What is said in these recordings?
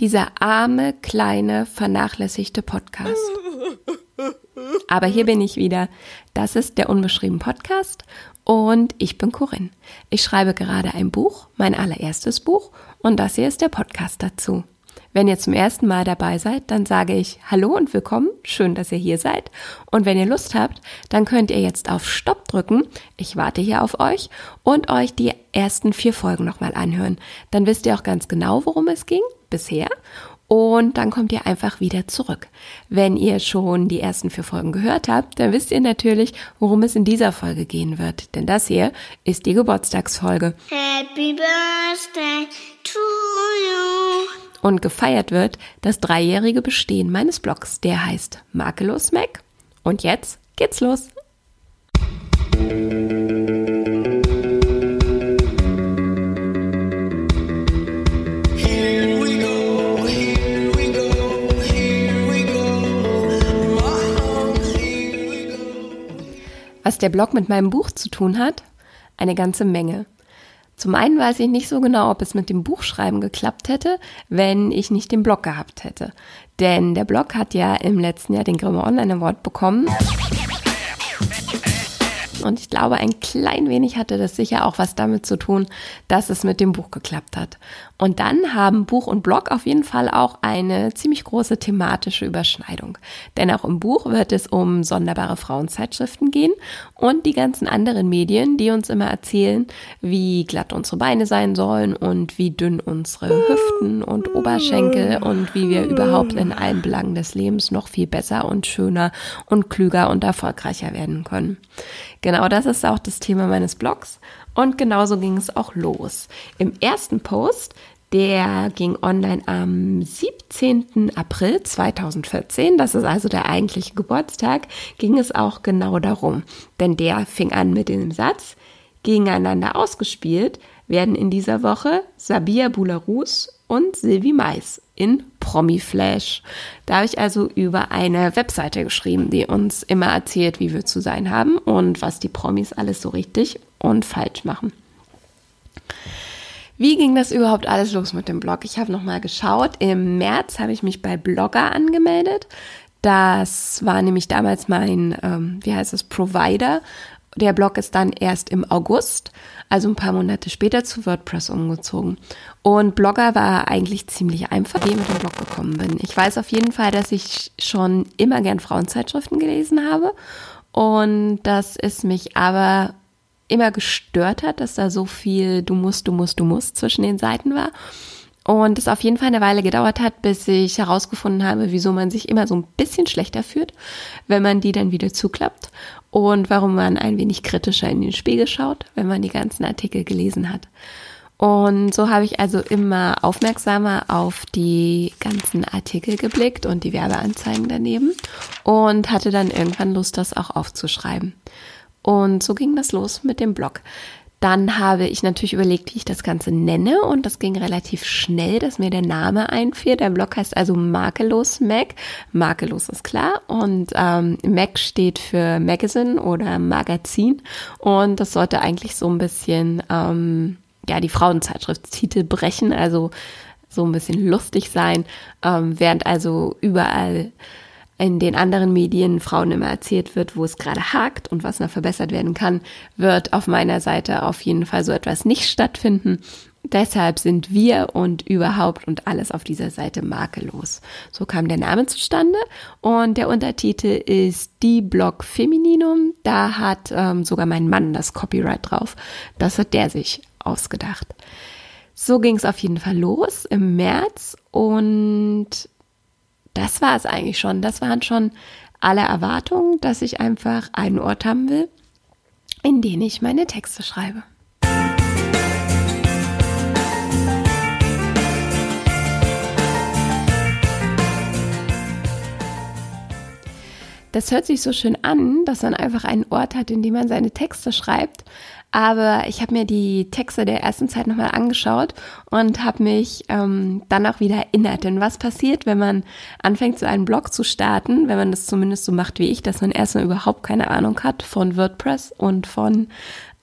Dieser arme, kleine, vernachlässigte Podcast. Aber hier bin ich wieder. Das ist der Unbeschrieben Podcast und ich bin Corinne. Ich schreibe gerade ein Buch, mein allererstes Buch und das hier ist der Podcast dazu. Wenn ihr zum ersten Mal dabei seid, dann sage ich Hallo und willkommen. Schön, dass ihr hier seid. Und wenn ihr Lust habt, dann könnt ihr jetzt auf Stopp drücken. Ich warte hier auf euch und euch die ersten vier Folgen nochmal anhören. Dann wisst ihr auch ganz genau, worum es ging bisher. Und dann kommt ihr einfach wieder zurück. Wenn ihr schon die ersten vier Folgen gehört habt, dann wisst ihr natürlich, worum es in dieser Folge gehen wird. Denn das hier ist die Geburtstagsfolge. Happy Birthday to you. Und gefeiert wird das dreijährige Bestehen meines Blogs. Der heißt Makellos Mac. Und jetzt geht's los. Was der Blog mit meinem Buch zu tun hat? Eine ganze Menge. Zum einen weiß ich nicht so genau, ob es mit dem Buchschreiben geklappt hätte, wenn ich nicht den Blog gehabt hätte. Denn der Blog hat ja im letzten Jahr den Grimme Online Award bekommen. Und ich glaube, ein klein wenig hatte das sicher auch was damit zu tun, dass es mit dem Buch geklappt hat. Und dann haben Buch und Blog auf jeden Fall auch eine ziemlich große thematische Überschneidung. Denn auch im Buch wird es um sonderbare Frauenzeitschriften gehen und die ganzen anderen Medien, die uns immer erzählen, wie glatt unsere Beine sein sollen und wie dünn unsere Hüften und Oberschenkel und wie wir überhaupt in allen Belangen des Lebens noch viel besser und schöner und klüger und erfolgreicher werden können. Genau das ist auch das Thema meines Blogs. Und genauso ging es auch los. Im ersten Post, der ging online am 17. April 2014, das ist also der eigentliche Geburtstag, ging es auch genau darum. Denn der fing an mit dem Satz, gegeneinander ausgespielt werden in dieser Woche Sabia Boularus und Sylvie Mais in Promiflash. Da habe ich also über eine Webseite geschrieben, die uns immer erzählt, wie wir zu sein haben und was die Promis alles so richtig und falsch machen. Wie ging das überhaupt alles los mit dem Blog? Ich habe nochmal geschaut. Im März habe ich mich bei Blogger angemeldet. Das war nämlich damals mein, ähm, wie heißt es, Provider. Der Blog ist dann erst im August, also ein paar Monate später zu WordPress umgezogen. Und Blogger war eigentlich ziemlich einfach, wie ich mit dem Blog gekommen bin. Ich weiß auf jeden Fall, dass ich schon immer gern Frauenzeitschriften gelesen habe und dass es mich aber immer gestört hat, dass da so viel du musst, du musst, du musst zwischen den Seiten war. Und es auf jeden Fall eine Weile gedauert hat, bis ich herausgefunden habe, wieso man sich immer so ein bisschen schlechter fühlt, wenn man die dann wieder zuklappt und warum man ein wenig kritischer in den Spiegel schaut, wenn man die ganzen Artikel gelesen hat. Und so habe ich also immer aufmerksamer auf die ganzen Artikel geblickt und die Werbeanzeigen daneben und hatte dann irgendwann Lust, das auch aufzuschreiben. Und so ging das los mit dem Blog. Dann habe ich natürlich überlegt, wie ich das Ganze nenne. Und das ging relativ schnell, dass mir der Name einfiel. Der Blog heißt also Makellos Mac. Makellos ist klar. Und ähm, Mac steht für Magazine oder Magazin. Und das sollte eigentlich so ein bisschen ähm, ja die Frauenzeitschriftstitel brechen, also so ein bisschen lustig sein, ähm, während also überall in den anderen Medien Frauen immer erzählt wird, wo es gerade hakt und was noch verbessert werden kann, wird auf meiner Seite auf jeden Fall so etwas nicht stattfinden. Deshalb sind wir und überhaupt und alles auf dieser Seite makellos. So kam der Name zustande und der Untertitel ist Die Blog Femininum. Da hat ähm, sogar mein Mann das Copyright drauf. Das hat der sich ausgedacht. So ging es auf jeden Fall los im März und das war es eigentlich schon. Das waren schon alle Erwartungen, dass ich einfach einen Ort haben will, in den ich meine Texte schreibe. Das hört sich so schön an, dass man einfach einen Ort hat, in dem man seine Texte schreibt. Aber ich habe mir die Texte der ersten Zeit nochmal angeschaut und habe mich ähm, dann auch wieder erinnert. Denn was passiert, wenn man anfängt, so einen Blog zu starten, wenn man das zumindest so macht wie ich, dass man erstmal überhaupt keine Ahnung hat von WordPress und von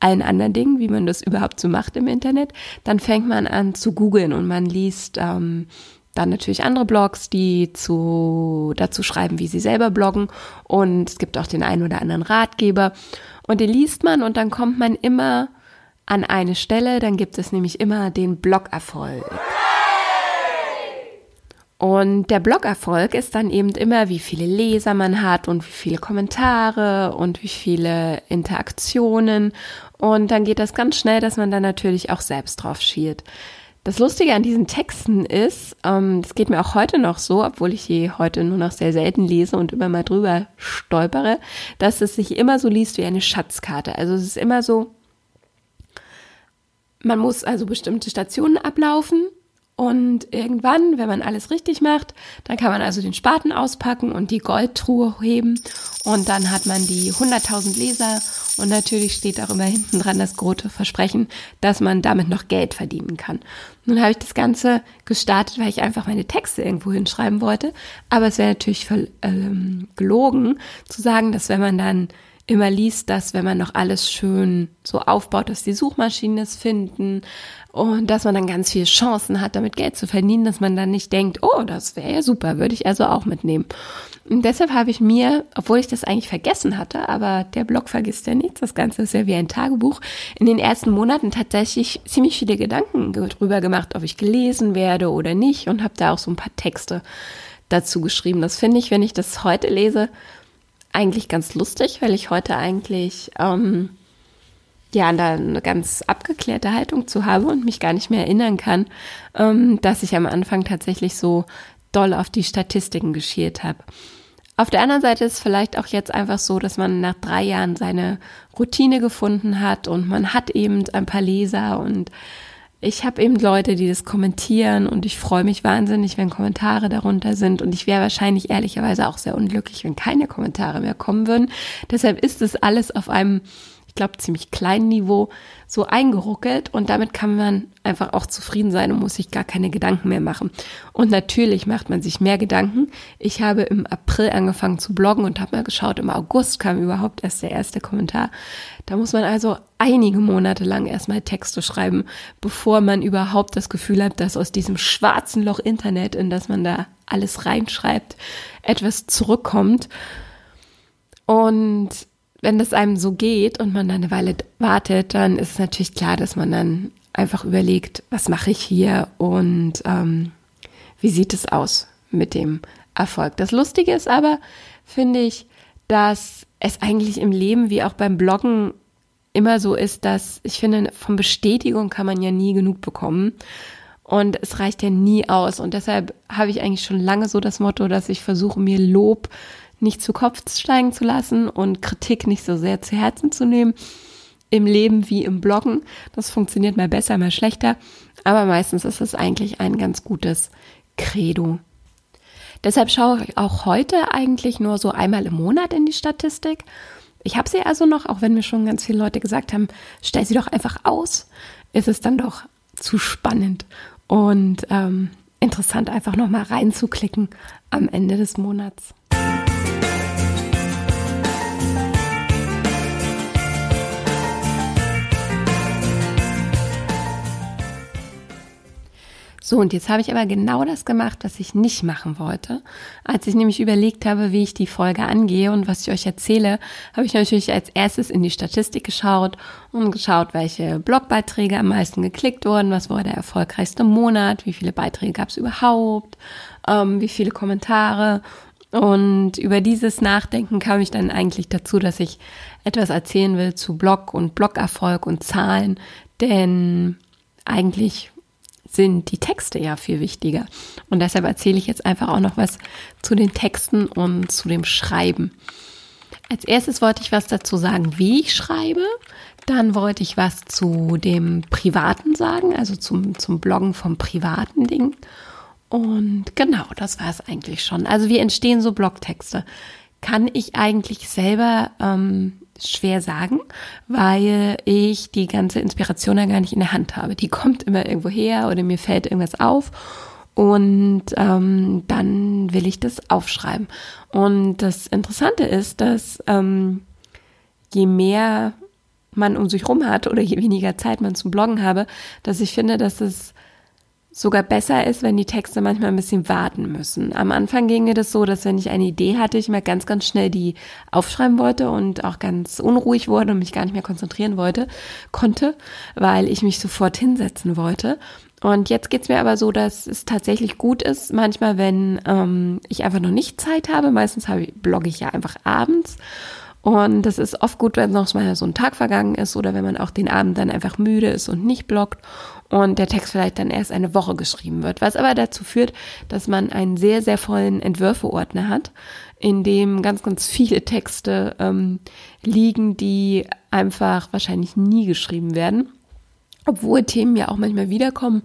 allen anderen Dingen, wie man das überhaupt so macht im Internet, dann fängt man an zu googeln und man liest ähm, dann natürlich andere Blogs, die zu, dazu schreiben, wie sie selber bloggen. Und es gibt auch den einen oder anderen Ratgeber. Und den liest man und dann kommt man immer an eine Stelle. Dann gibt es nämlich immer den Blogerfolg. Und der Blogerfolg ist dann eben immer, wie viele Leser man hat und wie viele Kommentare und wie viele Interaktionen. Und dann geht das ganz schnell, dass man dann natürlich auch selbst drauf schielt. Das Lustige an diesen Texten ist, ähm, das geht mir auch heute noch so, obwohl ich sie heute nur noch sehr selten lese und immer mal drüber stolpere, dass es sich immer so liest wie eine Schatzkarte. Also es ist immer so, man muss also bestimmte Stationen ablaufen und irgendwann, wenn man alles richtig macht, dann kann man also den Spaten auspacken und die Goldtruhe heben. Und dann hat man die 100.000 Leser. Und natürlich steht auch immer hinten dran das große Versprechen, dass man damit noch Geld verdienen kann. Nun habe ich das Ganze gestartet, weil ich einfach meine Texte irgendwo hinschreiben wollte. Aber es wäre natürlich ähm, gelogen zu sagen, dass wenn man dann immer liest, dass wenn man noch alles schön so aufbaut, dass die Suchmaschinen es finden und dass man dann ganz viele Chancen hat, damit Geld zu verdienen, dass man dann nicht denkt, oh, das wäre ja super, würde ich also auch mitnehmen. Und deshalb habe ich mir, obwohl ich das eigentlich vergessen hatte, aber der Blog vergisst ja nichts, das Ganze ist ja wie ein Tagebuch, in den ersten Monaten tatsächlich ziemlich viele Gedanken drüber gemacht, ob ich gelesen werde oder nicht und habe da auch so ein paar Texte dazu geschrieben. Das finde ich, wenn ich das heute lese, eigentlich ganz lustig, weil ich heute eigentlich ähm, ja da eine ganz abgeklärte Haltung zu habe und mich gar nicht mehr erinnern kann, ähm, dass ich am Anfang tatsächlich so doll auf die Statistiken geschielt habe. Auf der anderen Seite ist es vielleicht auch jetzt einfach so, dass man nach drei Jahren seine Routine gefunden hat und man hat eben ein paar Leser und ich habe eben Leute, die das kommentieren und ich freue mich wahnsinnig, wenn Kommentare darunter sind und ich wäre wahrscheinlich ehrlicherweise auch sehr unglücklich, wenn keine Kommentare mehr kommen würden. Deshalb ist es alles auf einem ich glaube, ziemlich kleinen Niveau so eingeruckelt und damit kann man einfach auch zufrieden sein und muss sich gar keine Gedanken mehr machen. Und natürlich macht man sich mehr Gedanken. Ich habe im April angefangen zu bloggen und habe mal geschaut, im August kam überhaupt erst der erste Kommentar. Da muss man also einige Monate lang erstmal Texte schreiben, bevor man überhaupt das Gefühl hat, dass aus diesem schwarzen Loch Internet, in das man da alles reinschreibt, etwas zurückkommt. Und wenn das einem so geht und man dann eine Weile wartet, dann ist es natürlich klar, dass man dann einfach überlegt, was mache ich hier und ähm, wie sieht es aus mit dem Erfolg. Das Lustige ist aber, finde ich, dass es eigentlich im Leben wie auch beim Bloggen immer so ist, dass ich finde, von Bestätigung kann man ja nie genug bekommen. Und es reicht ja nie aus. Und deshalb habe ich eigentlich schon lange so das Motto, dass ich versuche, mir Lob nicht zu Kopf steigen zu lassen und Kritik nicht so sehr zu Herzen zu nehmen. Im Leben wie im Bloggen. Das funktioniert mal besser, mal schlechter. Aber meistens ist es eigentlich ein ganz gutes Credo. Deshalb schaue ich auch heute eigentlich nur so einmal im Monat in die Statistik. Ich habe sie also noch, auch wenn mir schon ganz viele Leute gesagt haben, stell sie doch einfach aus. Ist es dann doch zu spannend und ähm, interessant, einfach nochmal reinzuklicken am Ende des Monats. So, und jetzt habe ich aber genau das gemacht, was ich nicht machen wollte. Als ich nämlich überlegt habe, wie ich die Folge angehe und was ich euch erzähle, habe ich natürlich als erstes in die Statistik geschaut und geschaut, welche Blogbeiträge am meisten geklickt wurden, was war der erfolgreichste Monat, wie viele Beiträge gab es überhaupt, ähm, wie viele Kommentare. Und über dieses Nachdenken kam ich dann eigentlich dazu, dass ich etwas erzählen will zu Blog und Blogerfolg und Zahlen, denn eigentlich sind die Texte ja viel wichtiger. Und deshalb erzähle ich jetzt einfach auch noch was zu den Texten und zu dem Schreiben. Als erstes wollte ich was dazu sagen, wie ich schreibe. Dann wollte ich was zu dem Privaten sagen, also zum, zum Bloggen vom privaten Ding. Und genau, das war es eigentlich schon. Also wie entstehen so Blogtexte? Kann ich eigentlich selber ähm, schwer sagen, weil ich die ganze Inspiration ja gar nicht in der Hand habe. Die kommt immer irgendwo her oder mir fällt irgendwas auf und ähm, dann will ich das aufschreiben. Und das Interessante ist, dass ähm, je mehr man um sich rum hat oder je weniger Zeit man zum Bloggen habe, dass ich finde, dass es sogar besser ist, wenn die Texte manchmal ein bisschen warten müssen. Am Anfang ging mir das so, dass wenn ich eine Idee hatte, ich mir ganz, ganz schnell die aufschreiben wollte und auch ganz unruhig wurde und mich gar nicht mehr konzentrieren wollte, konnte, weil ich mich sofort hinsetzen wollte. Und jetzt geht's mir aber so, dass es tatsächlich gut ist, manchmal, wenn ähm, ich einfach noch nicht Zeit habe, meistens habe ich, blogge ich ja einfach abends. Und das ist oft gut, wenn noch mal so ein Tag vergangen ist oder wenn man auch den Abend dann einfach müde ist und nicht bloggt und der Text vielleicht dann erst eine Woche geschrieben wird. Was aber dazu führt, dass man einen sehr, sehr vollen Entwürfeordner hat, in dem ganz, ganz viele Texte ähm, liegen, die einfach wahrscheinlich nie geschrieben werden obwohl Themen ja auch manchmal wiederkommen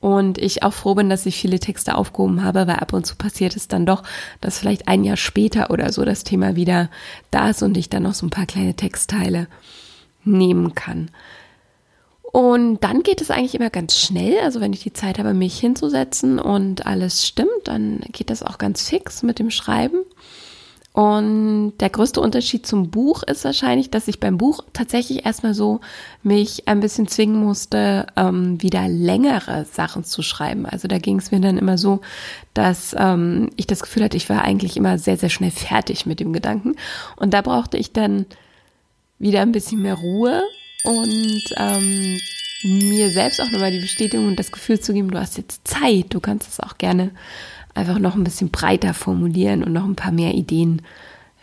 und ich auch froh bin, dass ich viele Texte aufgehoben habe, weil ab und zu passiert es dann doch, dass vielleicht ein Jahr später oder so das Thema wieder da ist und ich dann noch so ein paar kleine Textteile nehmen kann. Und dann geht es eigentlich immer ganz schnell. Also wenn ich die Zeit habe, mich hinzusetzen und alles stimmt, dann geht das auch ganz fix mit dem Schreiben. Und der größte Unterschied zum Buch ist wahrscheinlich, dass ich beim Buch tatsächlich erstmal so mich ein bisschen zwingen musste, ähm, wieder längere Sachen zu schreiben. Also da ging es mir dann immer so, dass ähm, ich das Gefühl hatte, ich war eigentlich immer sehr, sehr schnell fertig mit dem Gedanken. Und da brauchte ich dann wieder ein bisschen mehr Ruhe und ähm, mir selbst auch nochmal die Bestätigung und das Gefühl zu geben, du hast jetzt Zeit, du kannst es auch gerne einfach noch ein bisschen breiter formulieren und noch ein paar mehr Ideen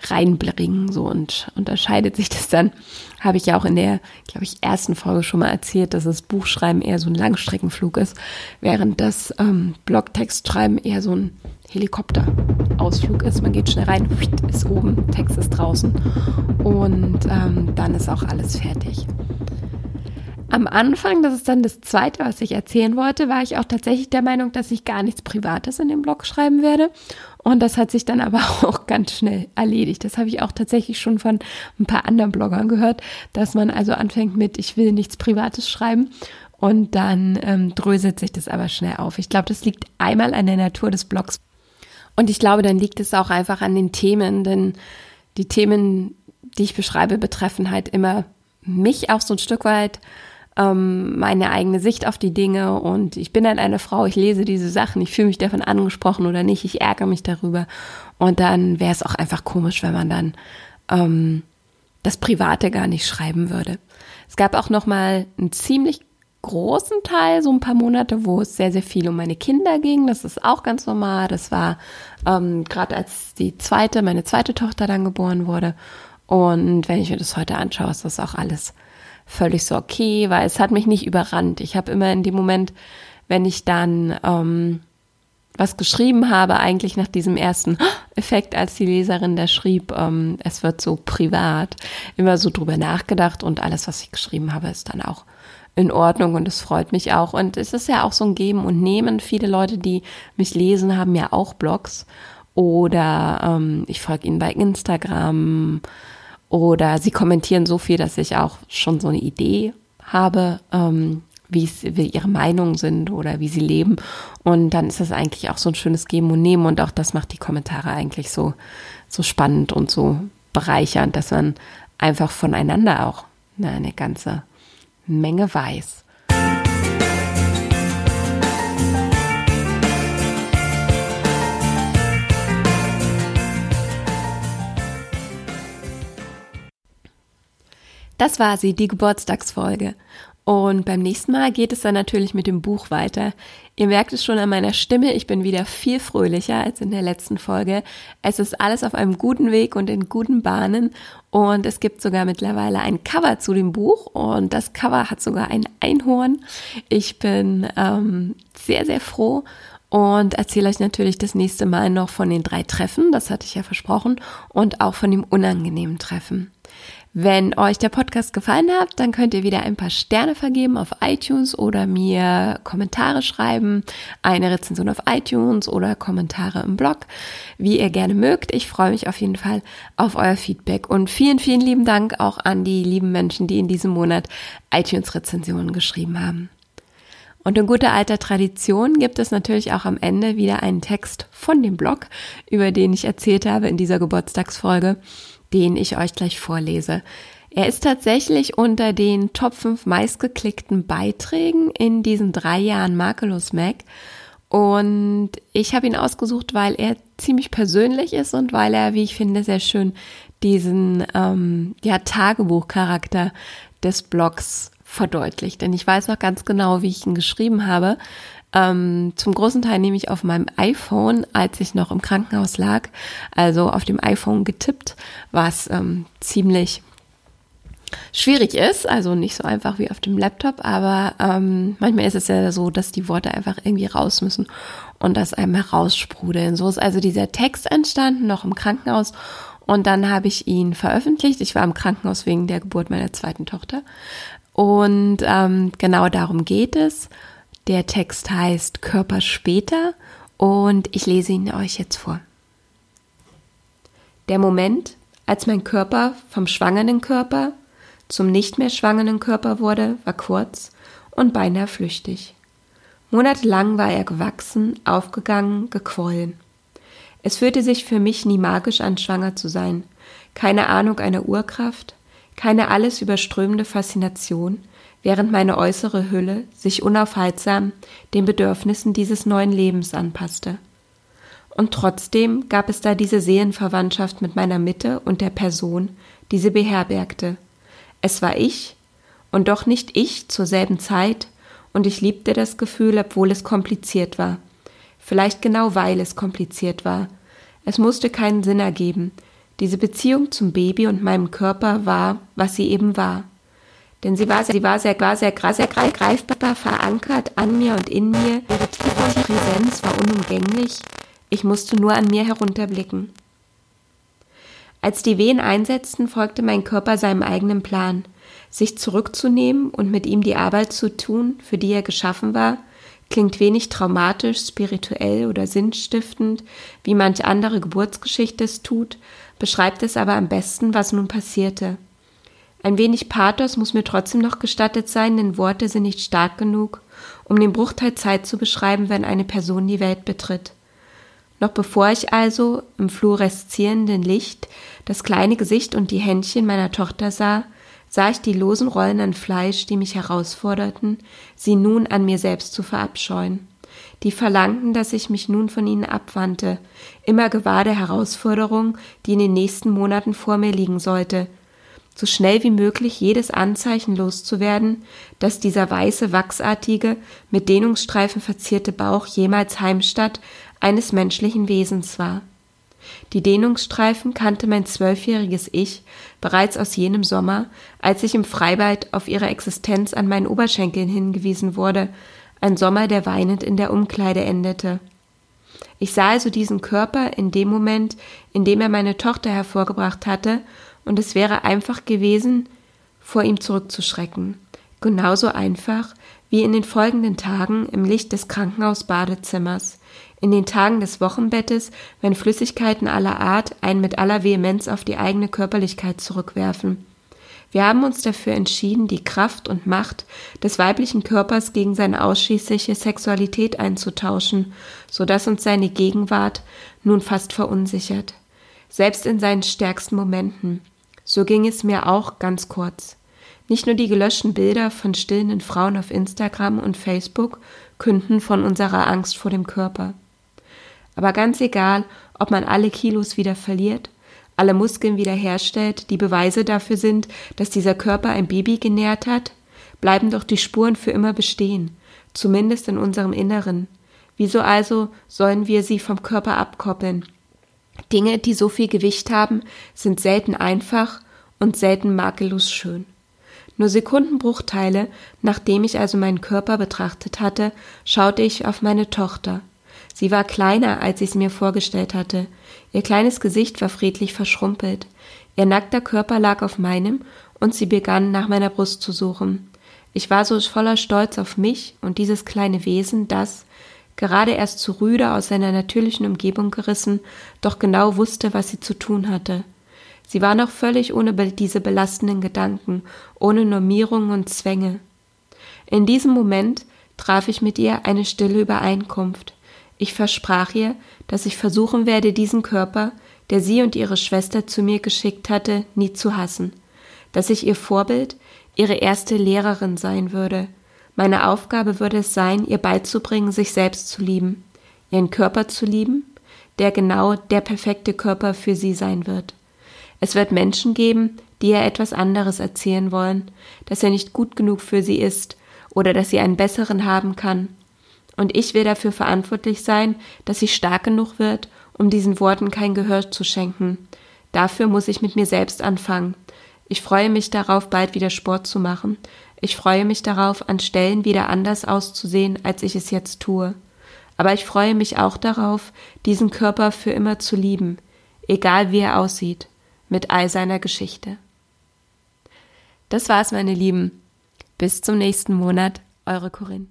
reinbringen. So und unterscheidet sich das dann, habe ich ja auch in der, glaube ich, ersten Folge schon mal erzählt, dass das Buchschreiben eher so ein Langstreckenflug ist, während das ähm, Blogtextschreiben eher so ein Helikopterausflug ist. Man geht schnell rein, ist oben, Text ist draußen und ähm, dann ist auch alles fertig. Am Anfang, das ist dann das Zweite, was ich erzählen wollte, war ich auch tatsächlich der Meinung, dass ich gar nichts Privates in dem Blog schreiben werde. Und das hat sich dann aber auch ganz schnell erledigt. Das habe ich auch tatsächlich schon von ein paar anderen Bloggern gehört, dass man also anfängt mit, ich will nichts Privates schreiben. Und dann ähm, dröselt sich das aber schnell auf. Ich glaube, das liegt einmal an der Natur des Blogs. Und ich glaube, dann liegt es auch einfach an den Themen, denn die Themen, die ich beschreibe, betreffen halt immer mich auch so ein Stück weit ähm, meine eigene Sicht auf die Dinge und ich bin halt eine Frau, ich lese diese Sachen, ich fühle mich davon angesprochen oder nicht, ich ärgere mich darüber und dann wäre es auch einfach komisch, wenn man dann ähm, das Private gar nicht schreiben würde. Es gab auch noch mal einen ziemlich großen Teil, so ein paar Monate, wo es sehr, sehr viel um meine Kinder ging. Das ist auch ganz normal. Das war ähm, gerade als die zweite, meine zweite Tochter dann geboren wurde. Und wenn ich mir das heute anschaue, ist das auch alles völlig so okay, weil es hat mich nicht überrannt. Ich habe immer in dem Moment, wenn ich dann ähm, was geschrieben habe, eigentlich nach diesem ersten Effekt, als die Leserin da schrieb, ähm, es wird so privat, immer so drüber nachgedacht und alles, was ich geschrieben habe, ist dann auch in Ordnung und es freut mich auch. Und es ist ja auch so ein Geben und Nehmen. Viele Leute, die mich lesen, haben ja auch Blogs oder ähm, ich folge ihnen bei Instagram oder sie kommentieren so viel, dass ich auch schon so eine Idee habe, ähm, wie, es, wie ihre Meinungen sind oder wie sie leben. Und dann ist das eigentlich auch so ein schönes Geben und Nehmen. Und auch das macht die Kommentare eigentlich so, so spannend und so bereichernd, dass man einfach voneinander auch eine ganze Menge weiß. Das war sie, die Geburtstagsfolge. Und beim nächsten Mal geht es dann natürlich mit dem Buch weiter. Ihr merkt es schon an meiner Stimme, ich bin wieder viel fröhlicher als in der letzten Folge. Es ist alles auf einem guten Weg und in guten Bahnen. Und es gibt sogar mittlerweile ein Cover zu dem Buch. Und das Cover hat sogar ein Einhorn. Ich bin ähm, sehr, sehr froh und erzähle euch natürlich das nächste Mal noch von den drei Treffen, das hatte ich ja versprochen, und auch von dem unangenehmen Treffen. Wenn euch der Podcast gefallen hat, dann könnt ihr wieder ein paar Sterne vergeben auf iTunes oder mir Kommentare schreiben, eine Rezension auf iTunes oder Kommentare im Blog, wie ihr gerne mögt. Ich freue mich auf jeden Fall auf euer Feedback und vielen, vielen lieben Dank auch an die lieben Menschen, die in diesem Monat iTunes-Rezensionen geschrieben haben. Und in guter alter Tradition gibt es natürlich auch am Ende wieder einen Text von dem Blog, über den ich erzählt habe in dieser Geburtstagsfolge den ich euch gleich vorlese. Er ist tatsächlich unter den Top 5 meistgeklickten Beiträgen in diesen drei Jahren Makellos Mac. Und ich habe ihn ausgesucht, weil er ziemlich persönlich ist und weil er, wie ich finde, sehr schön diesen ähm, ja, Tagebuchcharakter des Blogs verdeutlicht. Denn ich weiß noch ganz genau, wie ich ihn geschrieben habe. Ähm, zum großen Teil nehme ich auf meinem iPhone, als ich noch im Krankenhaus lag, also auf dem iPhone getippt, was ähm, ziemlich schwierig ist, also nicht so einfach wie auf dem Laptop, aber ähm, manchmal ist es ja so, dass die Worte einfach irgendwie raus müssen und das einmal raussprudeln. So ist also dieser Text entstanden, noch im Krankenhaus und dann habe ich ihn veröffentlicht. Ich war im Krankenhaus wegen der Geburt meiner zweiten Tochter und ähm, genau darum geht es. Der Text heißt Körper später und ich lese ihn euch jetzt vor. Der Moment, als mein Körper vom schwangeren Körper zum nicht mehr schwangeren Körper wurde, war kurz und beinahe flüchtig. Monatelang war er gewachsen, aufgegangen, gequollen. Es fühlte sich für mich nie magisch an, schwanger zu sein. Keine Ahnung einer Urkraft, keine alles überströmende Faszination, während meine äußere Hülle sich unaufhaltsam den Bedürfnissen dieses neuen Lebens anpasste. Und trotzdem gab es da diese Seelenverwandtschaft mit meiner Mitte und der Person, die sie beherbergte, es war ich und doch nicht ich zur selben Zeit, und ich liebte das Gefühl, obwohl es kompliziert war. Vielleicht genau weil es kompliziert war. Es musste keinen Sinn ergeben. Diese Beziehung zum Baby und meinem Körper war, was sie eben war. Denn sie war sehr, sie war sehr, war sehr, sehr greifbar verankert an mir und in mir. Ihre Präsenz war unumgänglich. Ich musste nur an mir herunterblicken. Als die Wehen einsetzten, folgte mein Körper seinem eigenen Plan, sich zurückzunehmen und mit ihm die Arbeit zu tun, für die er geschaffen war, klingt wenig traumatisch, spirituell oder sinnstiftend, wie manch andere Geburtsgeschichte es tut, beschreibt es aber am besten, was nun passierte. Ein wenig Pathos muss mir trotzdem noch gestattet sein, denn Worte sind nicht stark genug, um den Bruchteil Zeit zu beschreiben, wenn eine Person die Welt betritt. Noch bevor ich also im fluoreszierenden Licht das kleine Gesicht und die Händchen meiner Tochter sah, sah ich die losen Rollen an Fleisch, die mich herausforderten, sie nun an mir selbst zu verabscheuen. Die verlangten, dass ich mich nun von ihnen abwandte, immer gewahr der Herausforderung, die in den nächsten Monaten vor mir liegen sollte, so schnell wie möglich jedes Anzeichen loszuwerden, dass dieser weiße, wachsartige, mit Dehnungsstreifen verzierte Bauch jemals Heimstatt eines menschlichen Wesens war. Die Dehnungsstreifen kannte mein zwölfjähriges Ich bereits aus jenem Sommer, als ich im Freibad auf ihre Existenz an meinen Oberschenkeln hingewiesen wurde, ein Sommer, der weinend in der Umkleide endete. Ich sah also diesen Körper in dem Moment, in dem er meine Tochter hervorgebracht hatte, und es wäre einfach gewesen, vor ihm zurückzuschrecken. Genauso einfach wie in den folgenden Tagen im Licht des Krankenhausbadezimmers, in den Tagen des Wochenbettes, wenn Flüssigkeiten aller Art einen mit aller Vehemenz auf die eigene Körperlichkeit zurückwerfen. Wir haben uns dafür entschieden, die Kraft und Macht des weiblichen Körpers gegen seine ausschließliche Sexualität einzutauschen, so dass uns seine Gegenwart nun fast verunsichert. Selbst in seinen stärksten Momenten. So ging es mir auch ganz kurz. Nicht nur die gelöschten Bilder von stillenden Frauen auf Instagram und Facebook künden von unserer Angst vor dem Körper. Aber ganz egal, ob man alle Kilos wieder verliert, alle Muskeln wieder herstellt, die Beweise dafür sind, dass dieser Körper ein Baby genährt hat, bleiben doch die Spuren für immer bestehen, zumindest in unserem Inneren. Wieso also sollen wir sie vom Körper abkoppeln? Dinge, die so viel Gewicht haben, sind selten einfach und selten makellos schön. Nur Sekundenbruchteile, nachdem ich also meinen Körper betrachtet hatte, schaute ich auf meine Tochter, Sie war kleiner, als ich sie mir vorgestellt hatte. Ihr kleines Gesicht war friedlich verschrumpelt. Ihr nackter Körper lag auf meinem, und sie begann nach meiner Brust zu suchen. Ich war so voller Stolz auf mich und dieses kleine Wesen, das, gerade erst zu rüde aus seiner natürlichen Umgebung gerissen, doch genau wusste, was sie zu tun hatte. Sie war noch völlig ohne diese belastenden Gedanken, ohne Normierungen und Zwänge. In diesem Moment traf ich mit ihr eine stille Übereinkunft. Ich versprach ihr, dass ich versuchen werde, diesen Körper, der sie und ihre Schwester zu mir geschickt hatte, nie zu hassen, dass ich ihr Vorbild, ihre erste Lehrerin sein würde. Meine Aufgabe würde es sein, ihr beizubringen, sich selbst zu lieben, ihren Körper zu lieben, der genau der perfekte Körper für sie sein wird. Es wird Menschen geben, die ihr etwas anderes erzählen wollen, dass er nicht gut genug für sie ist oder dass sie einen besseren haben kann. Und ich will dafür verantwortlich sein, dass sie stark genug wird, um diesen Worten kein Gehör zu schenken. Dafür muss ich mit mir selbst anfangen. Ich freue mich darauf, bald wieder Sport zu machen. Ich freue mich darauf, an Stellen wieder anders auszusehen, als ich es jetzt tue. Aber ich freue mich auch darauf, diesen Körper für immer zu lieben, egal wie er aussieht, mit all seiner Geschichte. Das war's, meine Lieben. Bis zum nächsten Monat, eure Corinne.